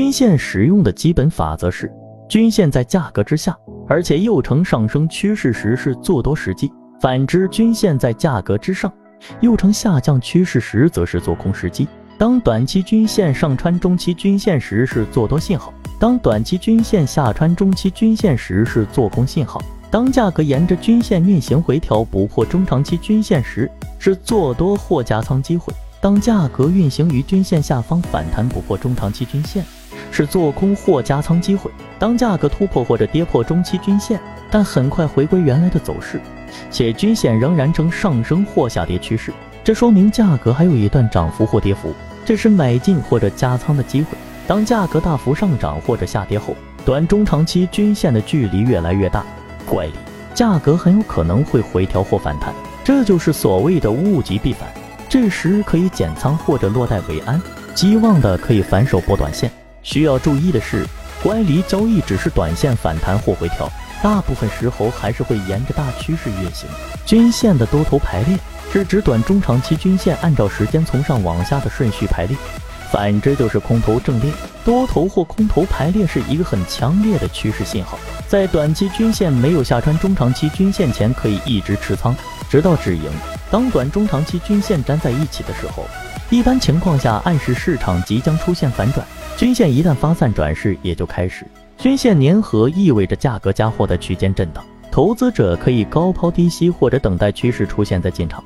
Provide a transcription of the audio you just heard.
均线使用的基本法则是：均线在价格之下，而且又呈上升趋势时是做多时机；反之，均线在价格之上，又呈下降趋势时则是做空时机。当短期均线上穿中期均线时是做多信号；当短期均线下穿中期均线时是做空信号；当价格沿着均线运行回调不破中长期均线时是做多或加仓机会；当价格运行于均线下方反弹不破中长期均线。是做空或加仓机会。当价格突破或者跌破中期均线，但很快回归原来的走势，且均线仍然呈上升或下跌趋势，这说明价格还有一段涨幅或跌幅，这是买进或者加仓的机会。当价格大幅上涨或者下跌后，短中长期均线的距离越来越大，乖离，价格很有可能会回调或反弹，这就是所谓的物极必反。这时可以减仓或者落袋为安，激望的可以反手博短线。需要注意的是，乖离交易只是短线反弹或回调，大部分时候还是会沿着大趋势运行。均线的多头排列是指短中长期均线按照时间从上往下的顺序排列，反之就是空头正列。多头或空头排列是一个很强烈的趋势信号，在短期均线没有下穿中长期均线前，可以一直持仓，直到止盈。当短中长期均线粘在一起的时候，一般情况下暗示市场即将出现反转。均线一旦发散转势，也就开始。均线粘合意味着价格加货的区间震荡，投资者可以高抛低吸或者等待趋势出现在进场。